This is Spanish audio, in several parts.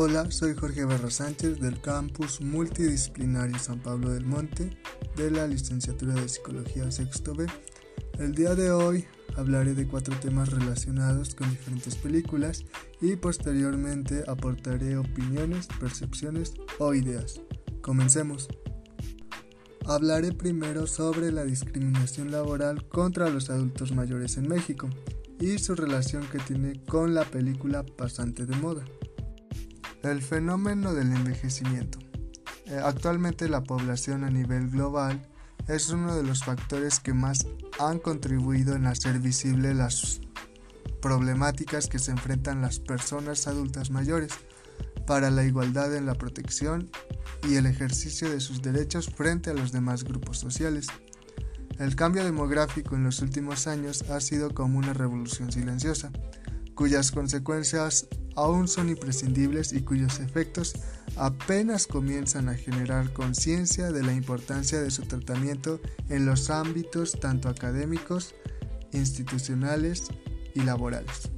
Hola, soy Jorge Barra Sánchez del campus multidisciplinario San Pablo del Monte de la licenciatura de Psicología Sexto B. El día de hoy hablaré de cuatro temas relacionados con diferentes películas y posteriormente aportaré opiniones, percepciones o ideas. Comencemos. Hablaré primero sobre la discriminación laboral contra los adultos mayores en México y su relación que tiene con la película Pasante de Moda. El fenómeno del envejecimiento. Eh, actualmente la población a nivel global es uno de los factores que más han contribuido en hacer visible las problemáticas que se enfrentan las personas adultas mayores para la igualdad en la protección y el ejercicio de sus derechos frente a los demás grupos sociales. El cambio demográfico en los últimos años ha sido como una revolución silenciosa, cuyas consecuencias aún son imprescindibles y cuyos efectos apenas comienzan a generar conciencia de la importancia de su tratamiento en los ámbitos tanto académicos, institucionales y laborales.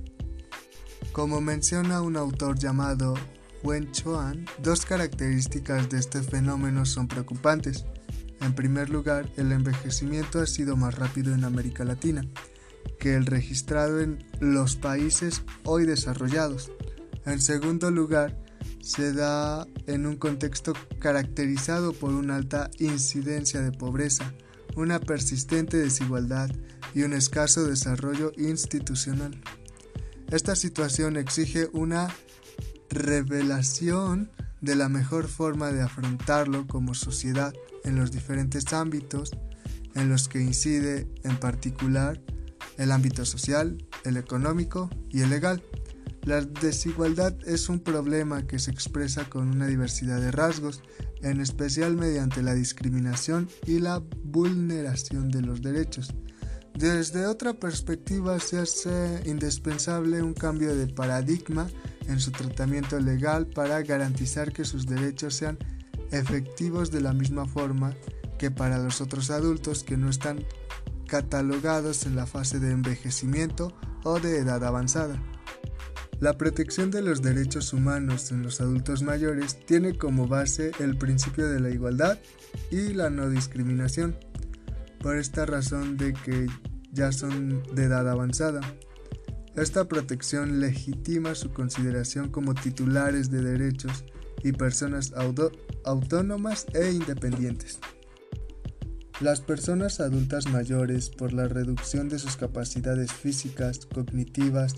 Como menciona un autor llamado Wen Chuan, dos características de este fenómeno son preocupantes. En primer lugar, el envejecimiento ha sido más rápido en América Latina que el registrado en los países hoy desarrollados. En segundo lugar, se da en un contexto caracterizado por una alta incidencia de pobreza, una persistente desigualdad y un escaso desarrollo institucional. Esta situación exige una revelación de la mejor forma de afrontarlo como sociedad en los diferentes ámbitos en los que incide en particular el ámbito social, el económico y el legal. La desigualdad es un problema que se expresa con una diversidad de rasgos, en especial mediante la discriminación y la vulneración de los derechos. Desde otra perspectiva se hace indispensable un cambio de paradigma en su tratamiento legal para garantizar que sus derechos sean efectivos de la misma forma que para los otros adultos que no están catalogados en la fase de envejecimiento o de edad avanzada. La protección de los derechos humanos en los adultos mayores tiene como base el principio de la igualdad y la no discriminación, por esta razón de que ya son de edad avanzada. Esta protección legitima su consideración como titulares de derechos y personas autónomas e independientes. Las personas adultas mayores, por la reducción de sus capacidades físicas, cognitivas,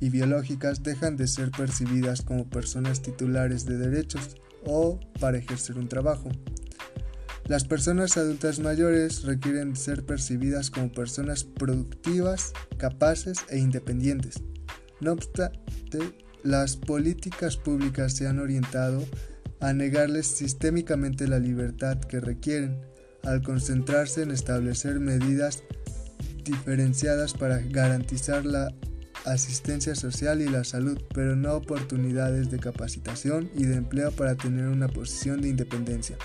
y biológicas dejan de ser percibidas como personas titulares de derechos o para ejercer un trabajo. Las personas adultas mayores requieren ser percibidas como personas productivas, capaces e independientes. No obstante, las políticas públicas se han orientado a negarles sistémicamente la libertad que requieren, al concentrarse en establecer medidas diferenciadas para garantizar la asistencia social y la salud, pero no oportunidades de capacitación y de empleo para tener una posición de independencia.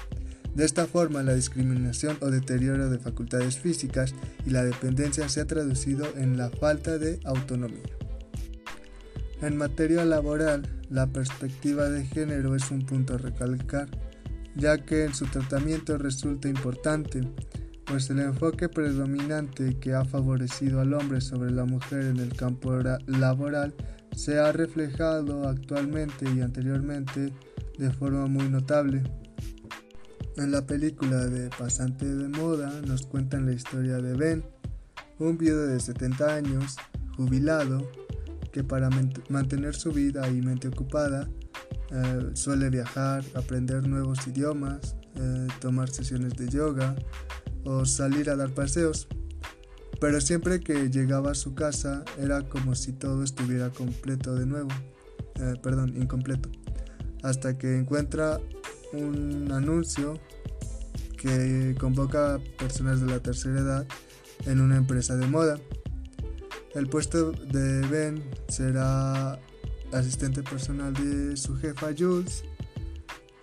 De esta forma, la discriminación o deterioro de facultades físicas y la dependencia se ha traducido en la falta de autonomía. En materia laboral, la perspectiva de género es un punto a recalcar, ya que en su tratamiento resulta importante pues el enfoque predominante que ha favorecido al hombre sobre la mujer en el campo laboral se ha reflejado actualmente y anteriormente de forma muy notable. En la película de Pasante de Moda nos cuentan la historia de Ben, un viudo de 70 años, jubilado, que para mantener su vida y mente ocupada eh, suele viajar, aprender nuevos idiomas, eh, tomar sesiones de yoga, o salir a dar paseos. Pero siempre que llegaba a su casa era como si todo estuviera completo de nuevo. Eh, perdón, incompleto. Hasta que encuentra un anuncio que convoca a personas de la tercera edad en una empresa de moda. El puesto de Ben será asistente personal de su jefa Jules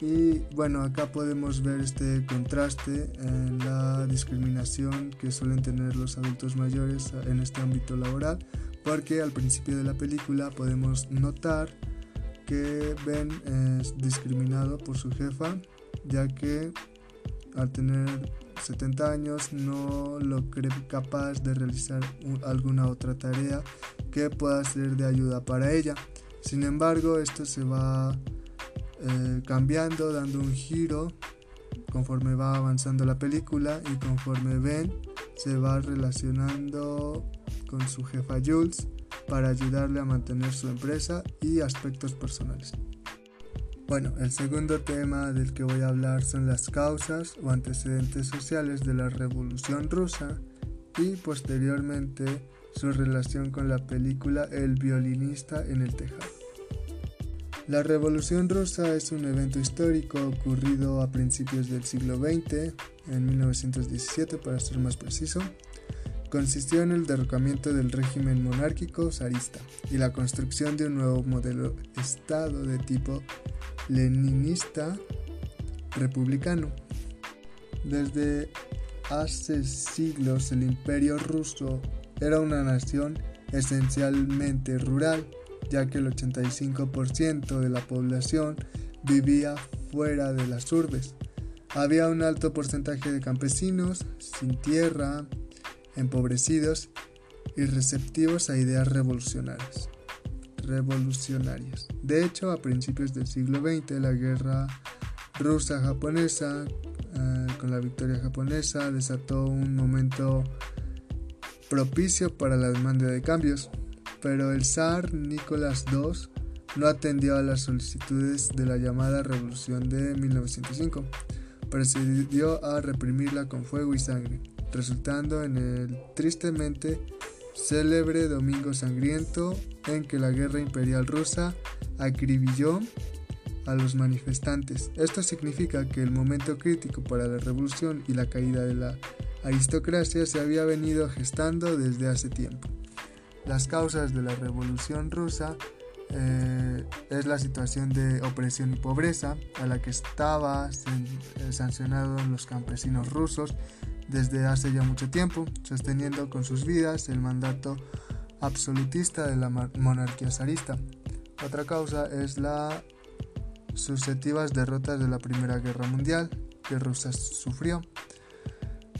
y bueno, acá podemos ver este contraste en la discriminación que suelen tener los adultos mayores en este ámbito laboral, porque al principio de la película podemos notar que Ben es discriminado por su jefa, ya que al tener 70 años no lo cree capaz de realizar alguna otra tarea que pueda ser de ayuda para ella. Sin embargo, esto se va eh, cambiando, dando un giro conforme va avanzando la película y conforme Ben se va relacionando con su jefa Jules para ayudarle a mantener su empresa y aspectos personales. Bueno, el segundo tema del que voy a hablar son las causas o antecedentes sociales de la Revolución Rusa y posteriormente su relación con la película El violinista en el tejado. La Revolución Rusa es un evento histórico ocurrido a principios del siglo XX, en 1917 para ser más preciso. Consistió en el derrocamiento del régimen monárquico zarista y la construcción de un nuevo modelo Estado de tipo leninista republicano. Desde hace siglos el imperio ruso era una nación esencialmente rural, ya que el 85% de la población vivía fuera de las urbes. Había un alto porcentaje de campesinos sin tierra, empobrecidos y receptivos a ideas revolucionarias revolucionarias. De hecho, a principios del siglo XX, la guerra rusa-japonesa, eh, con la victoria japonesa, desató un momento propicio para la demanda de cambios, pero el zar Nicolás II no atendió a las solicitudes de la llamada Revolución de 1905, procedió a reprimirla con fuego y sangre, resultando en el tristemente célebre Domingo Sangriento en que la guerra imperial rusa acribilló a los manifestantes. Esto significa que el momento crítico para la revolución y la caída de la aristocracia se había venido gestando desde hace tiempo. Las causas de la revolución rusa eh, es la situación de opresión y pobreza a la que estaba eh, sancionado los campesinos rusos desde hace ya mucho tiempo, sosteniendo con sus vidas el mandato absolutista de la monarquía zarista. Otra causa es las sucesivas derrotas de la Primera Guerra Mundial que Rusia sufrió,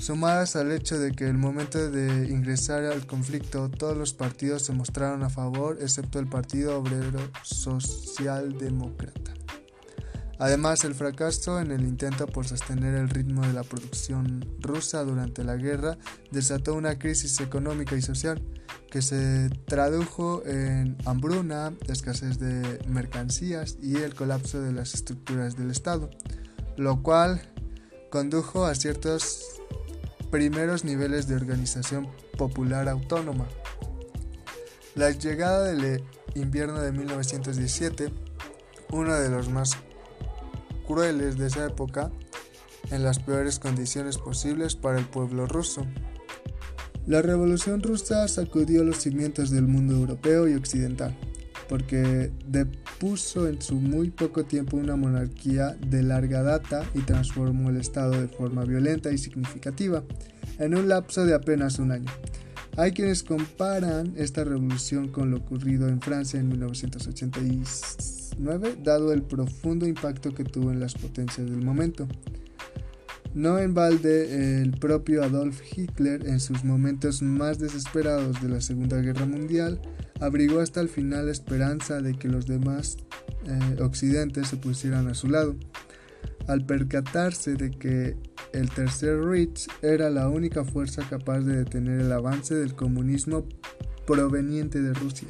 sumadas al hecho de que el momento de ingresar al conflicto todos los partidos se mostraron a favor excepto el Partido Obrero Socialdemócrata. Además, el fracaso en el intento por sostener el ritmo de la producción rusa durante la guerra desató una crisis económica y social que se tradujo en hambruna, escasez de mercancías y el colapso de las estructuras del Estado, lo cual condujo a ciertos primeros niveles de organización popular autónoma. La llegada del invierno de 1917, uno de los más crueles de esa época en las peores condiciones posibles para el pueblo ruso. La revolución rusa sacudió los cimientos del mundo europeo y occidental, porque depuso en su muy poco tiempo una monarquía de larga data y transformó el Estado de forma violenta y significativa en un lapso de apenas un año. Hay quienes comparan esta revolución con lo ocurrido en Francia en 1986 dado el profundo impacto que tuvo en las potencias del momento. No en balde, el propio Adolf Hitler, en sus momentos más desesperados de la Segunda Guerra Mundial, abrigó hasta el final la esperanza de que los demás eh, occidentes se pusieran a su lado, al percatarse de que el Tercer Reich era la única fuerza capaz de detener el avance del comunismo proveniente de Rusia.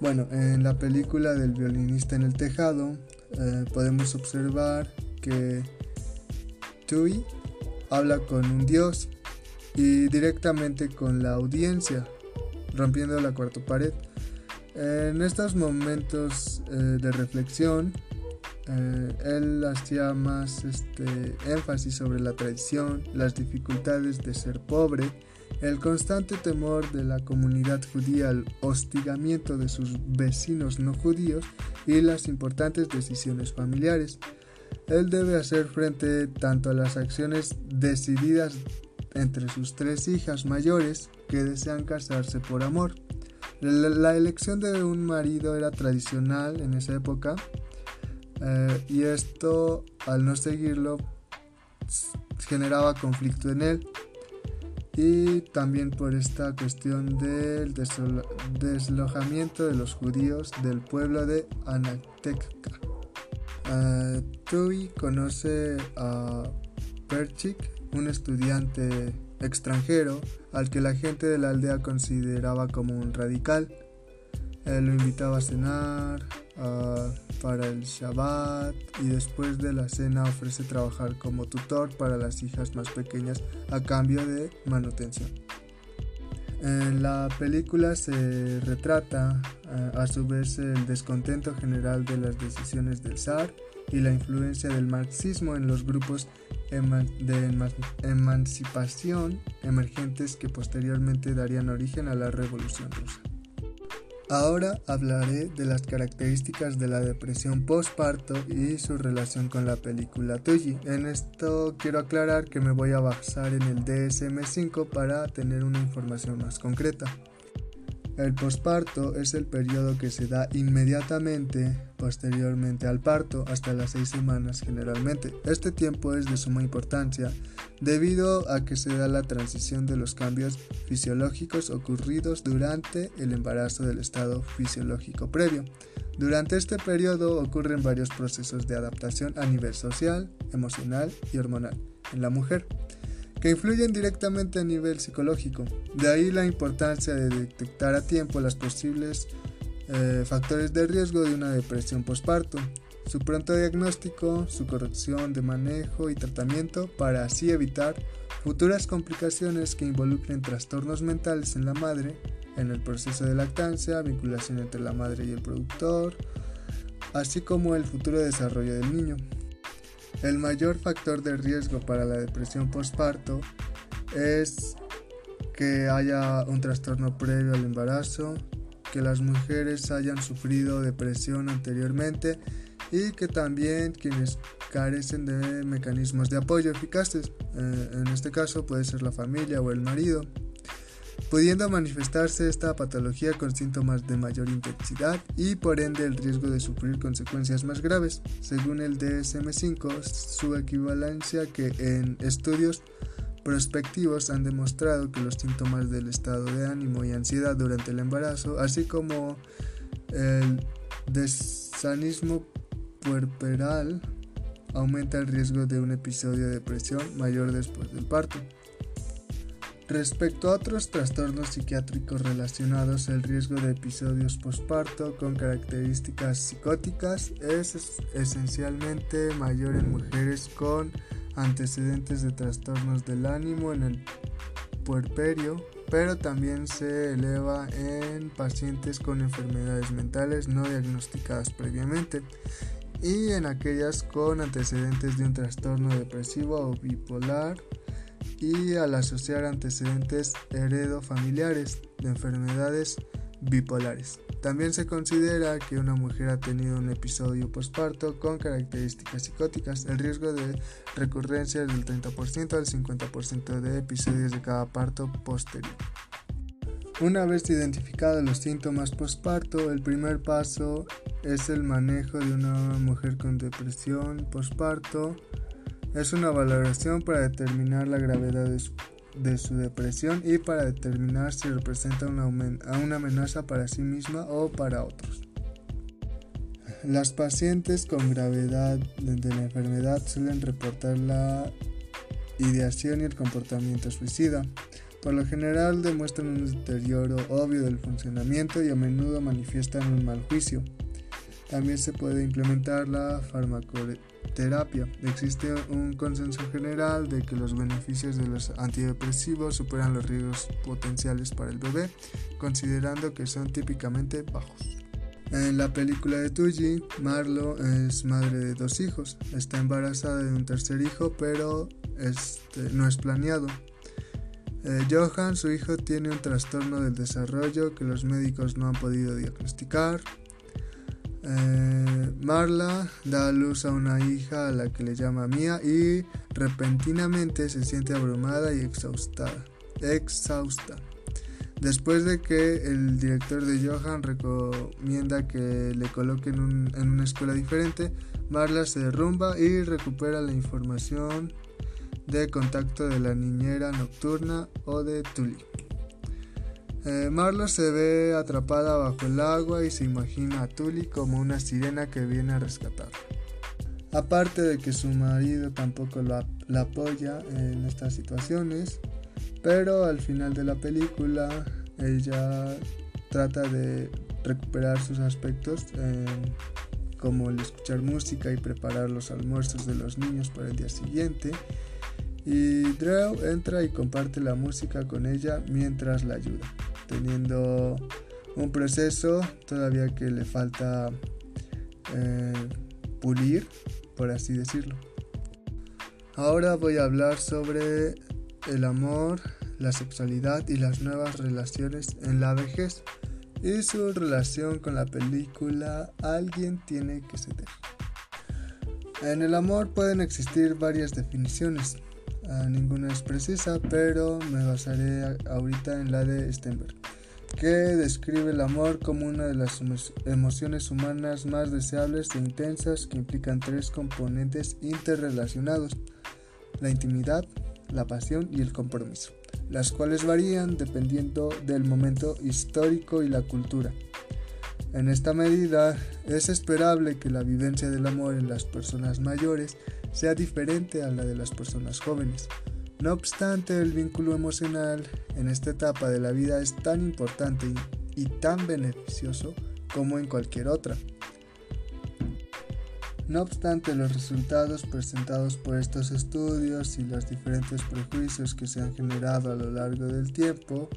Bueno, en la película del violinista en el tejado eh, podemos observar que Tui habla con un dios y directamente con la audiencia, rompiendo la cuarta pared. En estos momentos eh, de reflexión, eh, él hacía más este, énfasis sobre la tradición, las dificultades de ser pobre, el constante temor de la comunidad judía al hostigamiento de sus vecinos no judíos y las importantes decisiones familiares. Él debe hacer frente tanto a las acciones decididas entre sus tres hijas mayores que desean casarse por amor, La, elección de un marido era tradicional en esa época eh, y esto al no seguirlo generaba conflicto en él. Y también por esta cuestión del deslojamiento de los judíos del pueblo de Anateca. Uh, Tui conoce a Perchik, un estudiante extranjero al que la gente de la aldea consideraba como un radical. Él lo invitaba a cenar, para el Shabbat y después de la cena ofrece trabajar como tutor para las hijas más pequeñas a cambio de manutención. En la película se retrata a su vez el descontento general de las decisiones del zar y la influencia del marxismo en los grupos de emancipación emergentes que posteriormente darían origen a la Revolución Rusa. Ahora hablaré de las características de la depresión postparto y su relación con la película Tuyi. En esto quiero aclarar que me voy a basar en el DSM-5 para tener una información más concreta. El posparto es el periodo que se da inmediatamente posteriormente al parto, hasta las seis semanas generalmente. Este tiempo es de suma importancia debido a que se da la transición de los cambios fisiológicos ocurridos durante el embarazo del estado fisiológico previo. Durante este periodo ocurren varios procesos de adaptación a nivel social, emocional y hormonal en la mujer que influyen directamente a nivel psicológico. De ahí la importancia de detectar a tiempo los posibles eh, factores de riesgo de una depresión postparto, su pronto diagnóstico, su corrección de manejo y tratamiento para así evitar futuras complicaciones que involucren trastornos mentales en la madre, en el proceso de lactancia, vinculación entre la madre y el productor, así como el futuro desarrollo del niño. El mayor factor de riesgo para la depresión postparto es que haya un trastorno previo al embarazo, que las mujeres hayan sufrido depresión anteriormente y que también quienes carecen de mecanismos de apoyo eficaces, eh, en este caso puede ser la familia o el marido, pudiendo manifestarse esta patología con síntomas de mayor intensidad y por ende el riesgo de sufrir consecuencias más graves, según el DSM5, su equivalencia que en estudios prospectivos han demostrado que los síntomas del estado de ánimo y ansiedad durante el embarazo, así como el desanismo puerperal, aumenta el riesgo de un episodio de depresión mayor después del parto. Respecto a otros trastornos psiquiátricos relacionados, el riesgo de episodios posparto con características psicóticas es esencialmente mayor en mujeres con antecedentes de trastornos del ánimo en el puerperio, pero también se eleva en pacientes con enfermedades mentales no diagnosticadas previamente y en aquellas con antecedentes de un trastorno depresivo o bipolar y al asociar antecedentes heredofamiliares de enfermedades bipolares. También se considera que una mujer ha tenido un episodio postparto con características psicóticas. El riesgo de recurrencia es del 30% al 50% de episodios de cada parto posterior. Una vez identificados los síntomas postparto, el primer paso es el manejo de una mujer con depresión postparto es una valoración para determinar la gravedad de su, depresión y para determinar si representa una, amenaza para sí misma o para otros. Las pacientes con gravedad de la enfermedad suelen reportar la ideación y el comportamiento suicida. Por lo general demuestran un deterioro obvio del funcionamiento y a menudo manifiestan un mal juicio. También se puede implementar la farmacoterapia. Existe un consenso general de que los beneficios de los antidepresivos superan los riesgos potenciales para el bebé, considerando que son típicamente bajos. En la película de Tuji, Marlo es madre de dos hijos. Está embarazada de un tercer hijo, pero este, no es planeado. Eh, Johan, su hijo, tiene un trastorno del desarrollo que los médicos no han podido diagnosticar. Eh, Marla da a luz a una hija a la que le llama Mía y repentinamente se siente abrumada y exhausta. Después de que el director de Johan recomienda que le coloquen en una escuela diferente, Marla se derrumba y recupera la información de contacto de la niñera nocturna o de Tully. Eh, Marla se ve atrapada bajo el agua y se imagina a Tully como una sirena que viene a rescatarla. Aparte de que su marido tampoco la, apoya en estas situaciones, pero al final de la película ella trata de recuperar sus aspectos como el escuchar música y preparar los almuerzos de los niños para el día siguiente. Y Drew entra y comparte la música con ella mientras la ayuda, teniendo un proceso todavía que le falta eh, pulir por así decirlo. Ahora voy a hablar sobre el amor, la sexualidad y las nuevas relaciones en la vejez y su relación con la película Alguien tiene que ceder. En el amor pueden existir varias definiciones, ah, ninguna es precisa, pero me basaré ahorita en la de Stenberg que describe el amor como una de las emociones humanas más deseables e intensas que implican tres componentes interrelacionados, la intimidad, la pasión y el compromiso, las cuales varían dependiendo del momento histórico y la cultura. En esta medida, es esperable que la vivencia del amor en las personas mayores sea diferente a la de las personas jóvenes, no obstante, el vínculo emocional en esta etapa de la vida es tan importante y, tan beneficioso como en cualquier otra. No obstante los resultados presentados por estos estudios y los diferentes prejuicios que se han generado a lo largo del tiempo,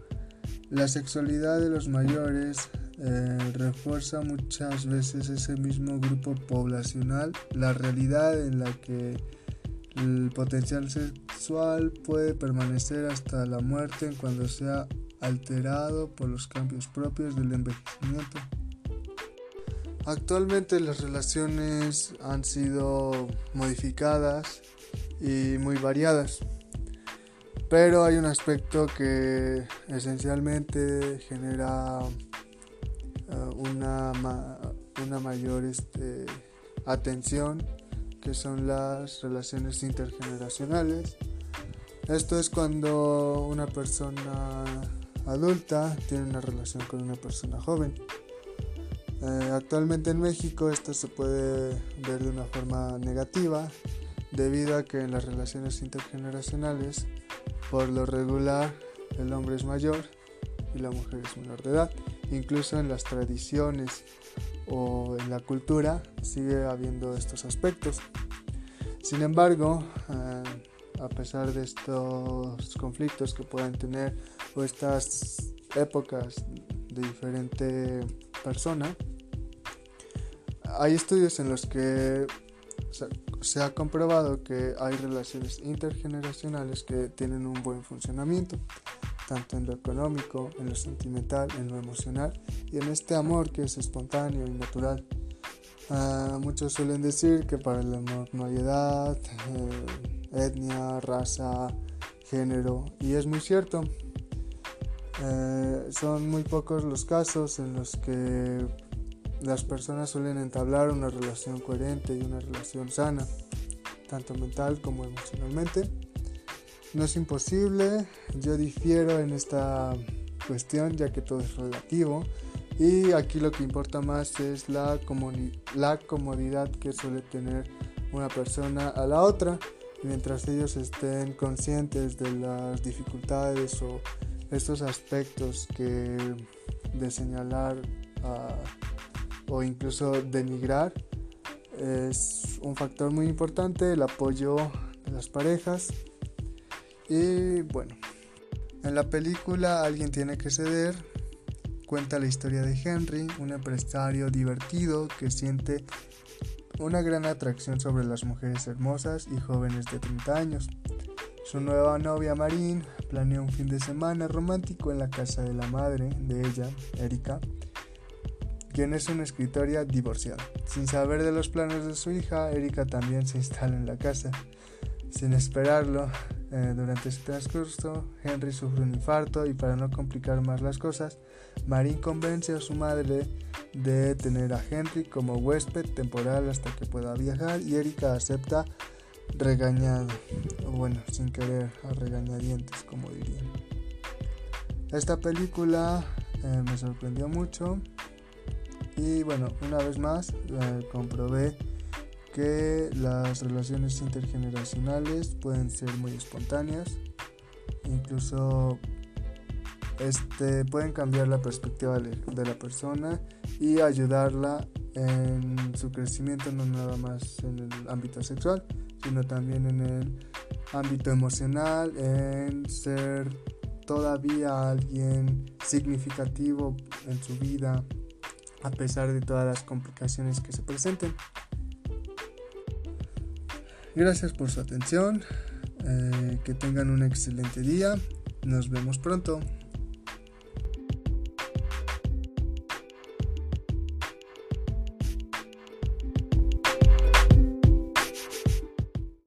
la sexualidad de los mayores eh, refuerza muchas veces ese mismo grupo poblacional, la realidad en la que el potencial sexual puede permanecer hasta la muerte cuando sea alterado por los cambios propios del envejecimiento. Actualmente las relaciones han sido modificadas y muy variadas, pero hay un aspecto que esencialmente genera eh, una, una mayor este, atención que son las relaciones intergeneracionales. Esto es cuando una persona adulta tiene una relación con una persona joven. Eh, actualmente en México esto se puede ver de una forma negativa debido a que en las relaciones intergeneracionales por lo regular el hombre es mayor y la mujer es menor de edad. Incluso en las tradiciones o en la cultura sigue habiendo estos aspectos. Sin embargo, eh, a pesar de estos conflictos que puedan tener o estas épocas de diferente persona, hay estudios en los que se ha comprobado que hay relaciones intergeneracionales que tienen un buen funcionamiento tanto en lo económico, en lo sentimental, en lo emocional y en este amor que es espontáneo y natural. Ah, muchos suelen decir que para el amor no hay edad, eh, etnia, raza, género y es muy cierto. Eh, son muy pocos los casos en los que las personas suelen entablar una relación coherente y una relación sana, tanto mental como emocionalmente. No es imposible, yo difiero en esta cuestión ya que todo es relativo. Y aquí lo que importa más es la, la comodidad que suele tener una persona a la otra. Mientras ellos estén conscientes de las dificultades o estos aspectos que de señalar ah, o incluso denigrar es un factor muy importante el apoyo de las parejas y bueno, en la película Alguien tiene que ceder cuenta la historia de Henry, un empresario divertido que siente una gran atracción sobre las mujeres hermosas y jóvenes de 30 años. Su nueva novia Marín planea un fin de semana romántico en la casa de la madre de ella, Erika, quien es una escritora divorciada. Sin saber de los planes de su hija, Erika también se instala en la casa. Sin esperarlo, Eh, durante ese transcurso, Henry sufre un infarto y para no complicar más las cosas, Marín convence a su madre de tener a Henry como huésped temporal hasta que pueda viajar y Erika acepta regañado, o bueno, sin querer, a regañadientes, como dirían. Esta película eh, me sorprendió mucho y bueno, una vez más eh, comprobé que las relaciones intergeneracionales pueden ser muy espontáneas, incluso este, pueden cambiar la perspectiva de la persona y ayudarla en su crecimiento no nada más en el ámbito sexual, sino también en el ámbito emocional, en ser todavía alguien significativo en su vida a pesar de todas las complicaciones que se presenten. Gracias por su atención, eh, que tengan un excelente día, nos vemos pronto.